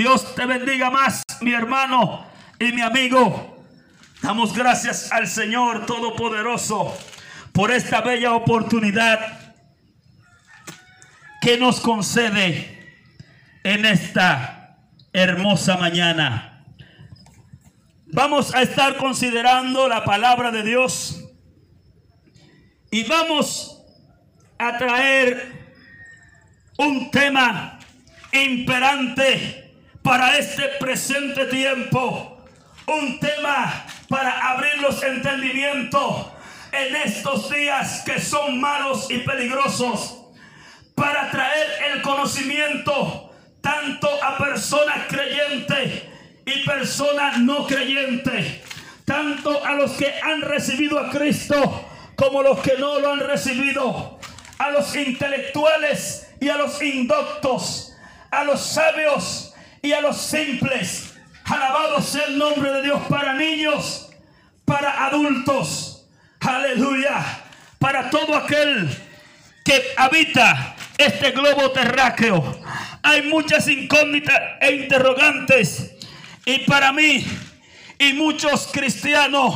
Dios te bendiga más, mi hermano y mi amigo. Damos gracias al Señor Todopoderoso por esta bella oportunidad que nos concede en esta hermosa mañana. Vamos a estar considerando la palabra de Dios y vamos a traer un tema imperante para este presente tiempo. Un tema para abrir los entendimientos en estos días que son malos y peligrosos. Para traer el conocimiento tanto a personas creyentes y personas no creyentes. Tanto a los que han recibido a Cristo como los que no lo han recibido. A los intelectuales y a los indoctos. A los sabios y a los simples. Alabado sea el nombre de Dios para niños, para adultos. Aleluya. Para todo aquel que habita este globo terráqueo. Hay muchas incógnitas e interrogantes. Y para mí y muchos cristianos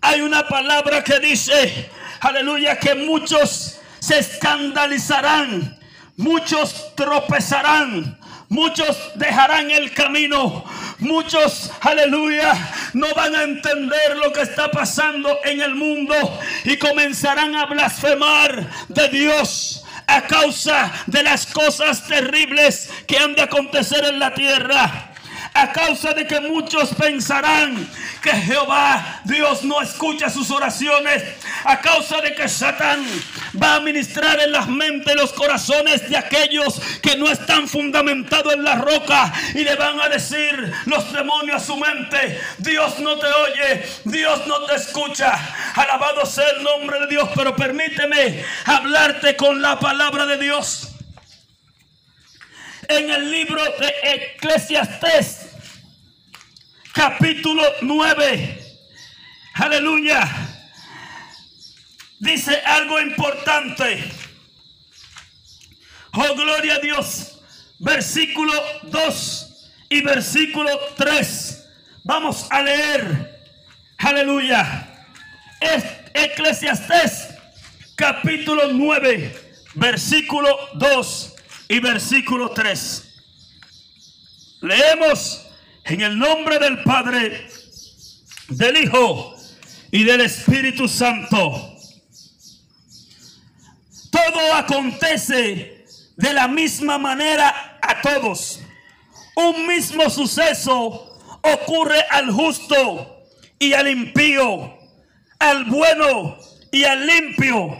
hay una palabra que dice, aleluya, que muchos se escandalizarán, muchos tropezarán, Muchos dejarán el camino. Muchos, aleluya, no van a entender lo que está pasando en el mundo y comenzarán a blasfemar de Dios a causa de las cosas terribles que han de acontecer en la tierra a causa de que muchos pensarán que Jehová Dios no escucha sus oraciones, a causa de que Satán va a ministrar en las mentes, los corazones de aquellos que no están fundamentados en la roca y le van a decir los demonios a su mente, Dios no te oye, Dios no te escucha, alabado sea el nombre de Dios, pero permíteme hablarte con la palabra de Dios. En el libro de Eclesiastés, capítulo 9. Aleluya. Dice algo importante. Oh, gloria a Dios. Versículo 2 y versículo 3. Vamos a leer. Aleluya. Es Eclesiastés capítulo 9, versículo 2 y versículo 3. Leemos en el nombre del Padre, del Hijo y del Espíritu Santo. Todo acontece de la misma manera a todos. Un mismo suceso ocurre al justo y al impío, al bueno y al limpio,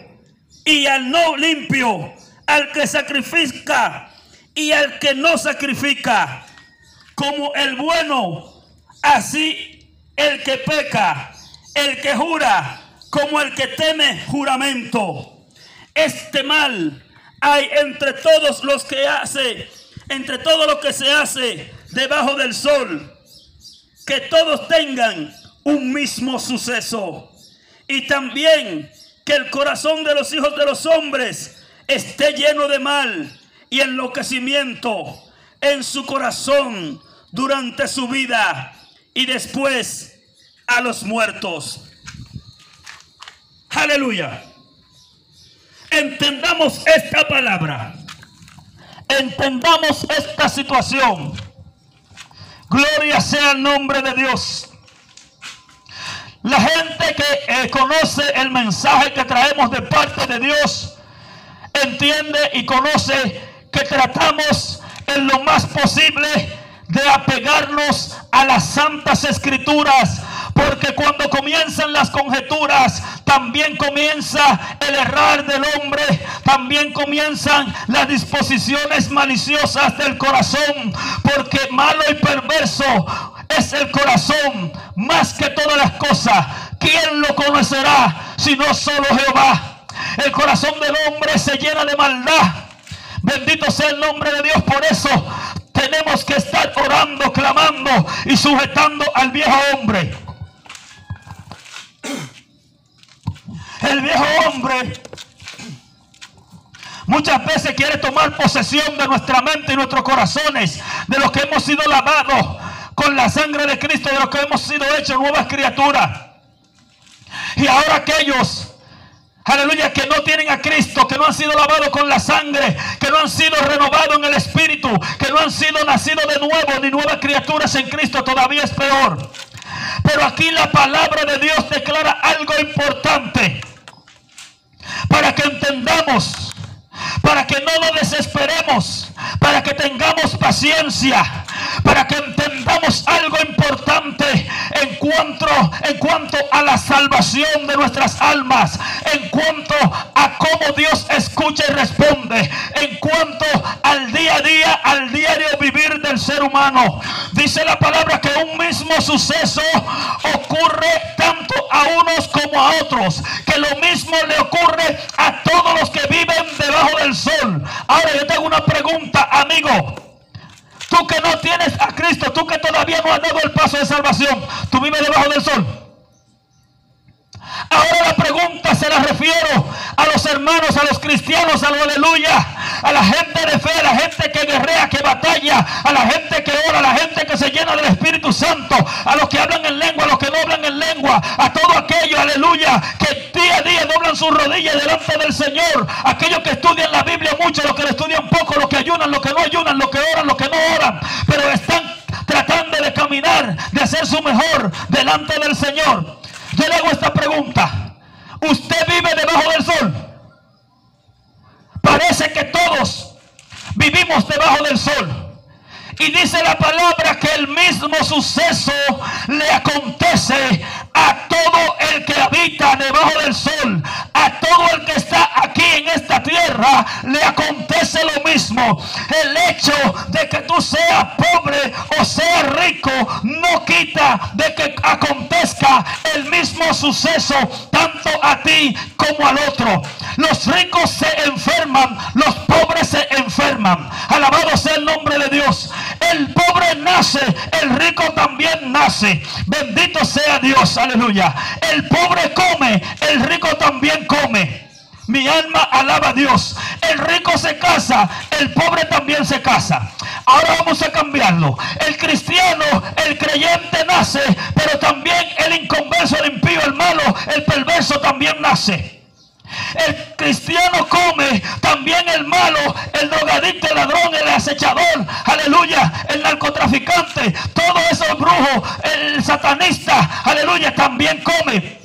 y al no limpio al que sacrifica y al que no sacrifica. Como el bueno, así el que peca, el que jura, como el que teme juramento. Este mal hay entre todos los que hace, entre todo lo que se hace debajo del sol, que todos tengan un mismo suceso. Y también que el corazón de los hijos de los hombres esté lleno de mal y enloquecimiento en su corazón durante su vida y después a los muertos. Aleluya. Entendamos esta palabra. Entendamos esta situación. Gloria sea el nombre de Dios. La gente que eh, conoce el mensaje que traemos de parte de Dios entiende y conoce que tratamos en lo más posible de apegarnos a las santas escrituras. Porque cuando comienzan las conjeturas, también comienza el errar del hombre, también comienzan las disposiciones maliciosas del corazón, porque malo y perverso es el corazón más que todas las cosas. ¿Quién lo conocerá si no solo Jehová? El corazón del hombre se llena de maldad. Bendito sea el nombre de Dios. Por eso tenemos que estar orando, clamando y sujetando al viejo hombre. El viejo hombre muchas veces quiere tomar posesión de nuestra mente y nuestros corazones, de los que hemos sido lavados con la sangre de Cristo, de los que hemos sido hechos nuevas criaturas. Y ahora aquellos Aleluya, que no tienen a Cristo, que no han sido lavados con la sangre, que no han sido renovados en el Espíritu, que no han sido nacidos de nuevo, ni nuevas criaturas en Cristo, todavía es peor. Pero aquí la palabra de Dios declara algo importante para que entendamos, para que no nos desesperemos, para que tengamos paciencia, para que entendamos algo importante en cuanto, en cuanto a la salvación de nuestras almas, en cuanto a cómo Dios escucha y responde, en cuanto al día a día, al diario vivir del ser humano. Dice la palabra que un mismo suceso ocurre tanto a unos como a otros, que lo mismo le ocurre a todos los que viven debajo del sol. Ahora yo tengo una pregunta, amigo. Tú que no tienes a Cristo, tú que todavía no has dado el paso de salvación, tú vives debajo del sol. Ahora la pregunta se la refiero a los hermanos, a los cristianos, a los aleluya, a la gente de fe, a la gente que guerrea, que batalla, a la gente que ora, a la gente que se llena del Espíritu Santo, a los que hablan en lengua, a los que no hablan en lengua, a todo aquello, aleluya, que día a día doblan sus rodillas delante del Señor, aquellos que estudian la Biblia mucho, los que la estudian poco, los que ayunan, los que no ayunan, los que oran, los que no delante del Señor. Yo le hago esta pregunta. ¿Usted vive debajo del sol? Parece que todos vivimos debajo del sol. Y dice la palabra que el mismo suceso le acontece a todo el que habita debajo del sol, a todo el que está en esta tierra, le acontece lo mismo. El hecho de que tú seas pobre o seas rico no quita de que acontezca el mismo suceso tanto a ti como al otro. Los ricos se enferman, los pobres se enferman. Alabado sea el nombre de Dios. El pobre nace, el rico también nace. Bendito sea Dios, aleluya. El pobre come, el rico también come. Mi alma alaba a Dios. El rico se casa, el pobre también se casa. Ahora vamos a cambiarlo. El cristiano, el creyente nace, pero también el inconverso, el impío, el malo, el perverso también nace. El cristiano come, también el malo, el drogadicto, el ladrón, el acechador, aleluya, el narcotraficante, todos esos brujos, el satanista, aleluya, también come.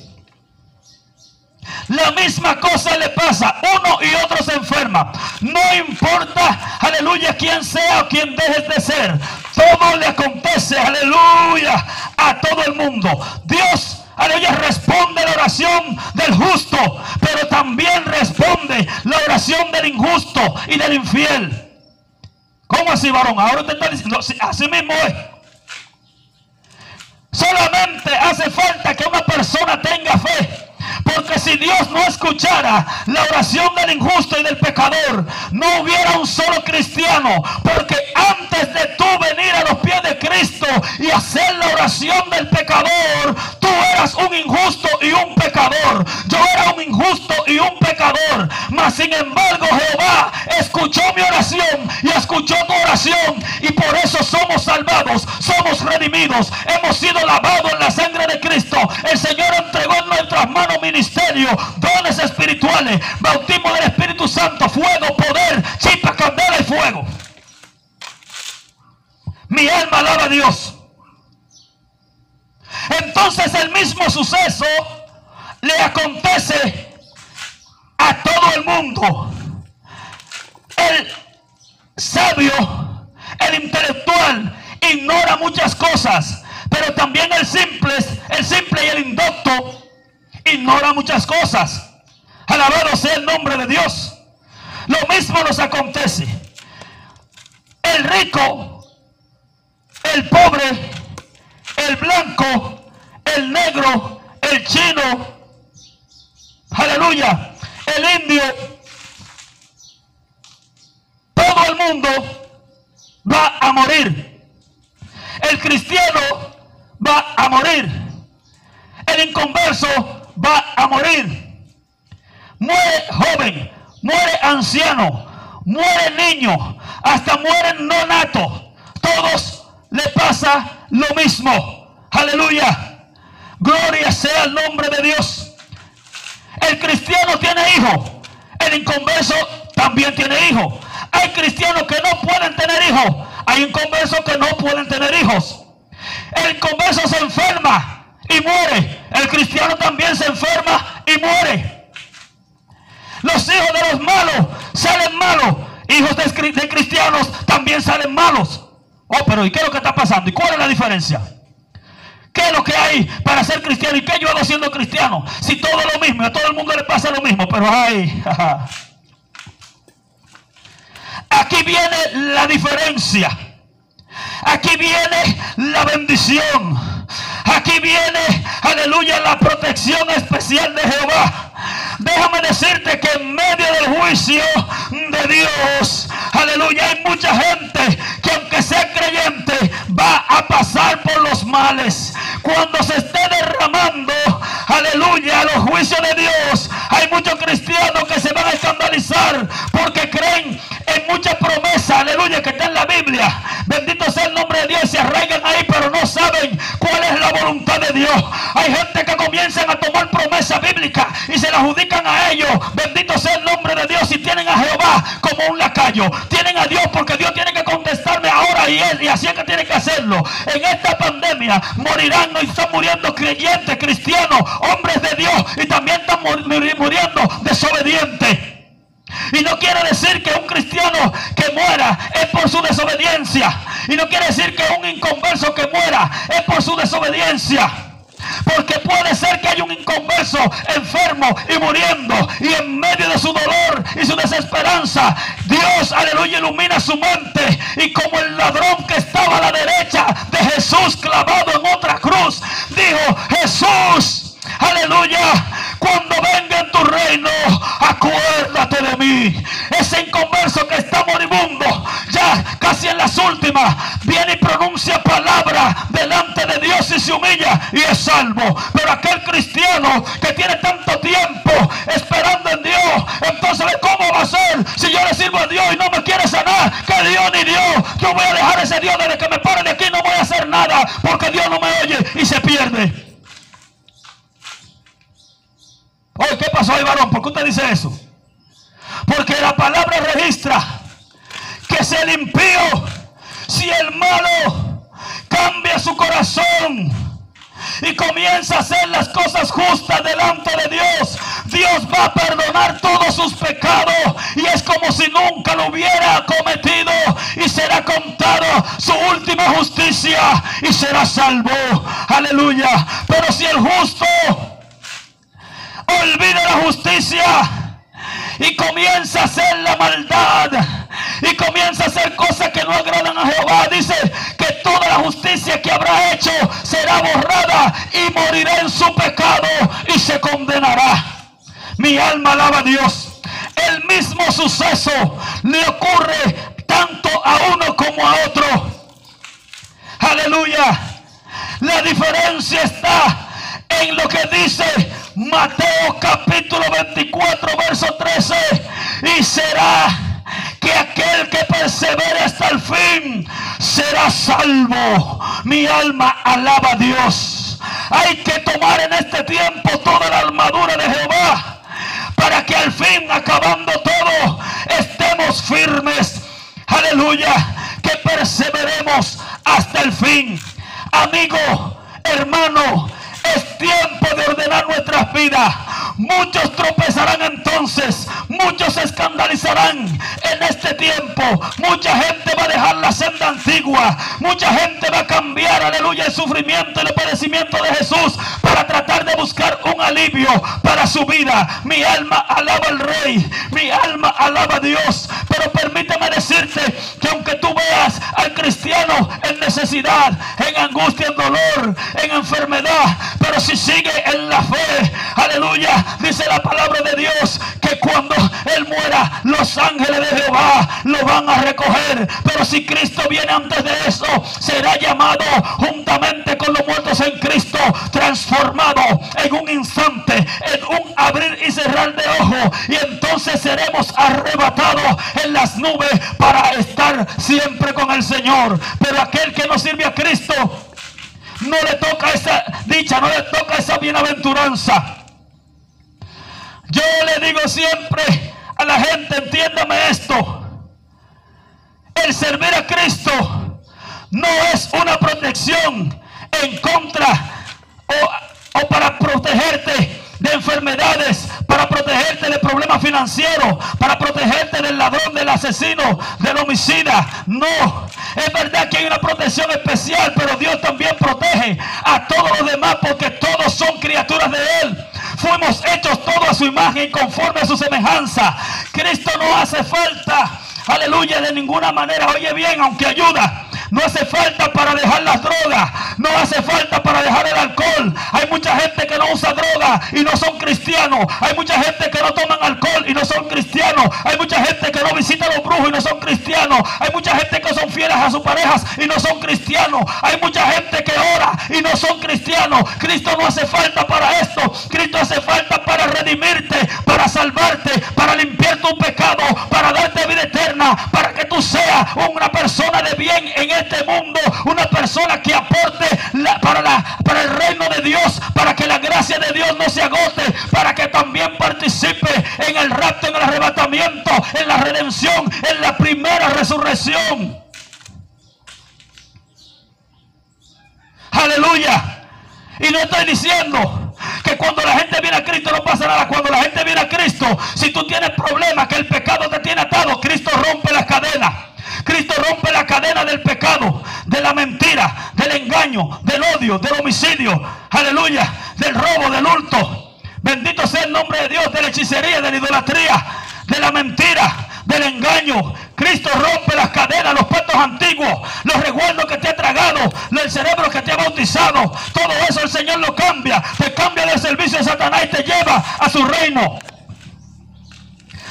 La misma cosa le pasa, uno y otro se enferma. No importa, aleluya, quién sea o quién dejes de ser. Todo le acontece, aleluya, a todo el mundo. Dios Aleluya, responde la oración del justo, pero también responde la oración del injusto y del infiel. ¿Cómo así, varón? Ahora te está diciendo, así mismo es. Escuchara la oración del injusto y del pecador, no hubiera un solo cristiano. Porque antes de tú venir a los pies de Cristo y hacer la oración del pecador, tú eras un injusto y un pecador. Yo era un injusto y un pecador. Mas sin embargo Jehová escuchó mi oración y escuchó tu oración. Y por eso somos salvados, somos redimidos, hemos sido lavados en la sangre de Cristo. El Señor manos ministerio, dones espirituales, bautismo del Espíritu Santo, fuego, poder, chispa, candela y fuego. Mi alma alaba a Dios. Entonces el mismo suceso le acontece a todo el mundo. El sabio, el intelectual, ignora muchas cosas, pero también el simple, el simple y el indocto ignora muchas cosas. Alabado sea el nombre de Dios. lo mismo nos acontece. El rico, el pobre, el blanco, el negro, el chino, aleluya, el indio, todo el mundo va a morir. El cristiano va a morir. El inconverso va a morir. Muere joven, muere anciano, muere niño, hasta mueren no nato. Todos le pasa lo mismo. Aleluya. Gloria sea el nombre de Dios. El cristiano tiene hijo. El inconverso también tiene hijo. Hay cristianos que no pueden tener hijos. Hay inconversos que no pueden tener hijos. El inconverso se enferma y muere. El cristiano también se enferma y muere. Los hijos de los malos salen malos. Hijos de, cristianos también salen malos. Oh, pero ¿y qué es lo que está pasando? ¿Y cuál es la diferencia? ¿Qué es lo que hay para ser cristiano? ¿Y qué yo hago siendo cristiano? Si todo es lo mismo, a todo el mundo le pasa lo mismo, pero hay... Aquí viene la diferencia. Aquí viene la bendición. Aquí viene, aleluya, la protección especial de Jehová. Déjame decirte que en medio del juicio de Dios, aleluya, hay mucha gente que aunque sea creyente, va a pasar por los males. Cuando se esté derramando, aleluya, los juicios de Dios, hay muchos cristianos que se van a escandalizar porque creen en muchas promesas, aleluya, que está en la Biblia. Bendito sea el nombre de Dios, se arraigan ahí, pero no saben cuál es la voluntad de Dios. Hay gente que comienzan a tomar promesas bíblicas y se la adjudican a ellos. Bendito sea el nombre de Dios y tienen a Jehová como un lacayo. Tienen a Dios porque Dios tiene que contestarme ahora y él y así es que tiene que hacerlo. En esta pandemia morirán y están muriendo creyentes, cristianos, hombres de Dios y también están muriendo desobedientes. Y no quiere decir que un cristiano que muera es por su desobediencia. Y no quiere decir que un inconverso que muera es por su desobediencia. Porque puede ser que haya un inconverso enfermo y muriendo. Y en medio de su dolor y su desesperanza, Dios, aleluya, ilumina su mente. Y como el ladrón que estaba a la derecha de Jesús clavado en otra cruz, dijo, Jesús, aleluya, cuando de mí. Ese inconverso que está moribundo, ya casi en las últimas, viene y pronuncia palabra delante de Dios y se humilla y es salvo. Pero aquel cristiano que tiene tanto tiempo esperando en Dios, entonces ¿cómo va a ser si yo le sirvo a Dios y no me quiere sanar? Que Dios ni Dios. Yo voy a dejar ese Dios desde que me pare de aquí, no voy a hacer nada porque Dios no me oye y se pierde. Oye, ¿qué pasó ahí, varón? ¿Por qué usted dice eso? Porque la palabra registra que si el impío, si el malo cambia su corazón y comienza a hacer las cosas justas delante de Dios, Dios va a perdonar todos sus pecados y es como si nunca lo hubiera cometido y será contado su última justicia y será salvo. Aleluya. Pero si el justo olvida la justicia y comienza a hacer la maldad y comienza a hacer cosas que no agradan a Jehová. Dice que toda la justicia que habrá hecho será borrada y morirá en su pecado y se condenará. Mi alma alaba a Dios. El mismo suceso le ocurre tanto a uno como a otro. Aleluya. La diferencia está en lo que dice Mateo capítulo 24, verso 13. Y será que aquel que persevere hasta el fin será salvo. Mi alma alaba a Dios. Hay que tomar en este tiempo toda la armadura de Jehová para que al fin, acabando todo, estemos firmes. Aleluya. Que perseveremos hasta el fin. Amigo, hermano, es tiempo de ordenar nuestras vidas. Muchos tropezarán entonces, muchos se escandalizarán en este tiempo. Mucha gente va a dejar la senda antigua, mucha gente va a cambiar, aleluya, el sufrimiento y el padecimiento de Jesús para tratar de buscar un alivio para su vida. Mi alma alaba al Rey, mi alma alaba a Dios. Pero permíteme decirte que aunque tú veas al cristiano en necesidad, en angustia, en dolor, en enfermedad, si sigue en la fe, aleluya, dice la palabra de Dios que cuando Él muera, los ángeles de Jehová lo van a recoger. Pero si Cristo viene antes de eso, será llamado juntamente con los muertos en Cristo, transformado en un instante, en un abrir y cerrar de ojo. Y entonces seremos arrebatados en las nubes para estar siempre con el Señor. Pero aquel que no sirve no le toca esa dicha, no le toca esa bienaventuranza. Yo le digo siempre a la gente, entiéndame esto. El servir a Cristo no es una protección en contra o, o para protegerte de enfermedades, para protegerte de problemas financieros, para protegerte del ladrón, del asesino, del homicida. No, es verdad que hay una protección especial, pero Dios también protege a todos los demás porque todos son criaturas de Él. Fuimos hechos todos a su imagen conforme a su semejanza. Cristo no hace falta, aleluya, de ninguna manera. Oye bien, aunque ayuda. No hace falta para dejar las drogas. No hace falta para dejar el alcohol. Hay mucha gente que no usa droga y no son cristianos. Hay mucha gente que no toman alcohol y no son cristianos. Hay mucha gente que no visita a los brujos y no son cristianos. Hay mucha gente que son fieles a sus parejas y no son cristianos. Hay mucha gente que ora y no son cristianos. Cristo no hace falta para esto. Cristo hace falta para redimirte, para salvarte, para limpiar tu pecado, para darte vida eterna, para que tú seas una persona de bien en este mundo, persona que aporte para, para el reino de Dios, para que la gracia de Dios no se agote, para que también participe en el rapto, en el arrebatamiento, en la redención, en la primera resurrección. Aleluya. Y no estoy diciendo que cuando la gente viene a Cristo no pasa nada. Cuando la gente viene a Cristo, si tú tienes problemas, que el pecado te tiene atado, Cristo rompe las cadenas. Cristo rompe la cadena del pecado, de la mentira, del engaño, del odio, del homicidio, aleluya, del robo, del hurto. Bendito sea el nombre de Dios, de la hechicería, de la idolatría, de la mentira, del engaño. Cristo rompe las cadenas, los pactos antiguos, los recuerdos que te ha tragado, el cerebro que te ha bautizado. Todo eso el Señor lo cambia. Te cambia del servicio de Satanás y te lleva a su reino.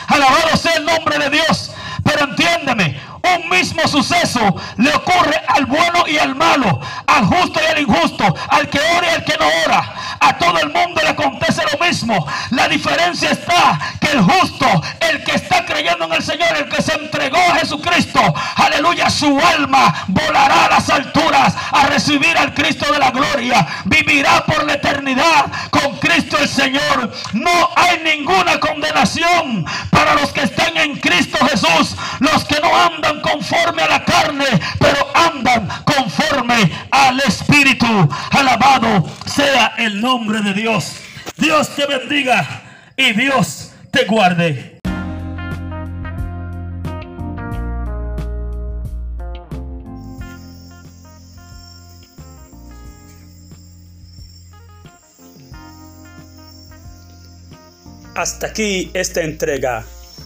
Alabado sea el nombre de Dios. Pero entiéndeme, un mismo suceso le ocurre al bueno y al malo, al justo y al injusto, al que ora y al que no ora. A todo el mundo le acontece lo mismo. La diferencia está que el justo, el que está creyendo en el Señor, el que se entregó a Jesucristo, aleluya, su alma volará a las alturas a recibir al Cristo de la gloria. Vivirá por la eternidad con Cristo el Señor. No hay ninguna condenación para los que están en Cristo Jesús, los que no conforme a la carne, pero andan conforme al Espíritu. Alabado sea el nombre de Dios. Dios te bendiga y Dios te guarde. Hasta aquí esta entrega.